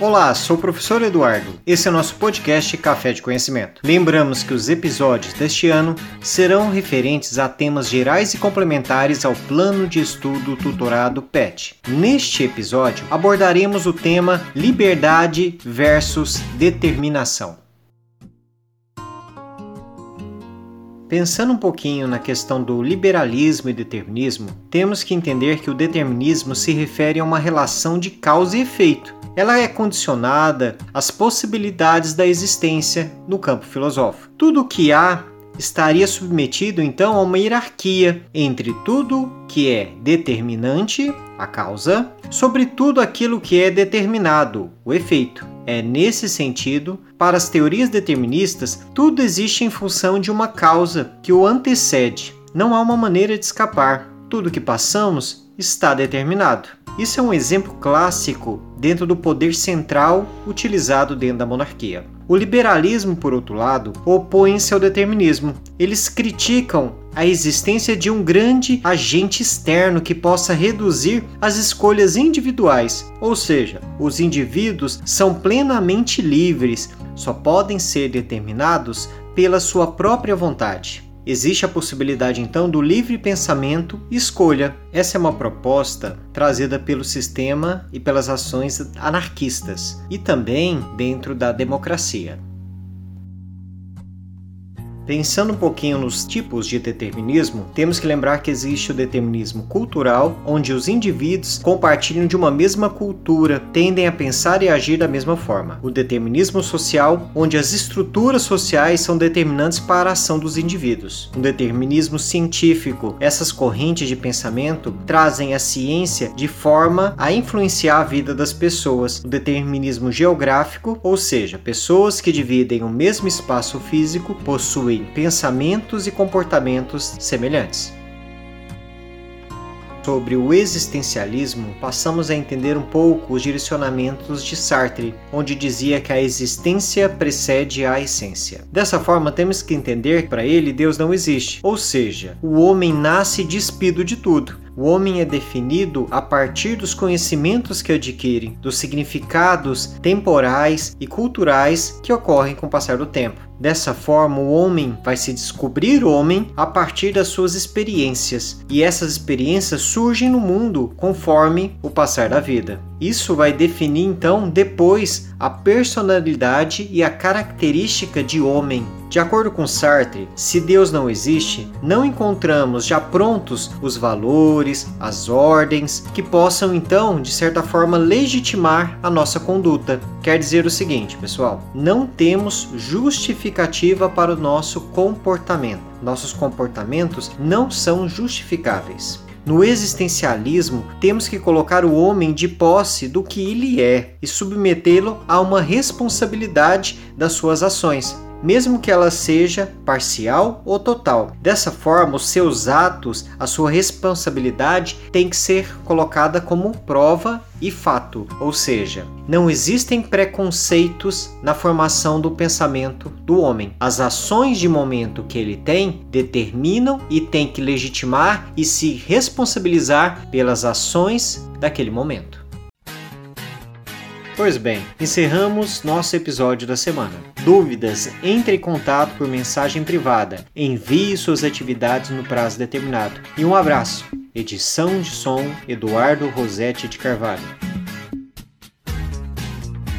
Olá, sou o professor Eduardo. Esse é o nosso podcast Café de Conhecimento. Lembramos que os episódios deste ano serão referentes a temas gerais e complementares ao plano de estudo tutorado PET. Neste episódio abordaremos o tema liberdade versus determinação. Pensando um pouquinho na questão do liberalismo e determinismo, temos que entender que o determinismo se refere a uma relação de causa e efeito. Ela é condicionada às possibilidades da existência no campo filosófico. Tudo o que há estaria submetido então a uma hierarquia entre tudo que é determinante, a causa, sobre tudo aquilo que é determinado, o efeito. É nesse sentido, para as teorias deterministas, tudo existe em função de uma causa que o antecede. Não há uma maneira de escapar. Tudo que passamos está determinado. Isso é um exemplo clássico dentro do poder central utilizado dentro da monarquia. O liberalismo, por outro lado, opõe-se ao determinismo. Eles criticam a existência de um grande agente externo que possa reduzir as escolhas individuais, ou seja, os indivíduos são plenamente livres, só podem ser determinados pela sua própria vontade. Existe a possibilidade então do livre pensamento e escolha. Essa é uma proposta trazida pelo sistema e pelas ações anarquistas e também dentro da democracia. Pensando um pouquinho nos tipos de determinismo, temos que lembrar que existe o determinismo cultural, onde os indivíduos compartilham de uma mesma cultura, tendem a pensar e agir da mesma forma. O determinismo social, onde as estruturas sociais são determinantes para a ação dos indivíduos. O determinismo científico, essas correntes de pensamento trazem a ciência de forma a influenciar a vida das pessoas. O determinismo geográfico, ou seja, pessoas que dividem o mesmo espaço físico possuem pensamentos e comportamentos semelhantes. Sobre o existencialismo, passamos a entender um pouco os direcionamentos de Sartre, onde dizia que a existência precede a essência. Dessa forma, temos que entender que para ele Deus não existe, ou seja, o homem nasce despido de tudo o homem é definido a partir dos conhecimentos que adquire, dos significados temporais e culturais que ocorrem com o passar do tempo. Dessa forma, o homem vai se descobrir homem a partir das suas experiências, e essas experiências surgem no mundo conforme o passar da vida. Isso vai definir então depois a personalidade e a característica de homem. De acordo com Sartre, se Deus não existe, não encontramos já prontos os valores, as ordens que possam então, de certa forma, legitimar a nossa conduta. Quer dizer o seguinte, pessoal: não temos justificativa para o nosso comportamento. Nossos comportamentos não são justificáveis. No existencialismo, temos que colocar o homem de posse do que ele é e submetê-lo a uma responsabilidade das suas ações mesmo que ela seja parcial ou total. Dessa forma, os seus atos, a sua responsabilidade tem que ser colocada como prova e fato, ou seja, não existem preconceitos na formação do pensamento do homem. As ações de momento que ele tem determinam e tem que legitimar e se responsabilizar pelas ações daquele momento. Pois bem, encerramos nosso episódio da semana. Dúvidas? Entre em contato por mensagem privada. Envie suas atividades no prazo determinado. E um abraço. Edição de som Eduardo Rosetti de Carvalho.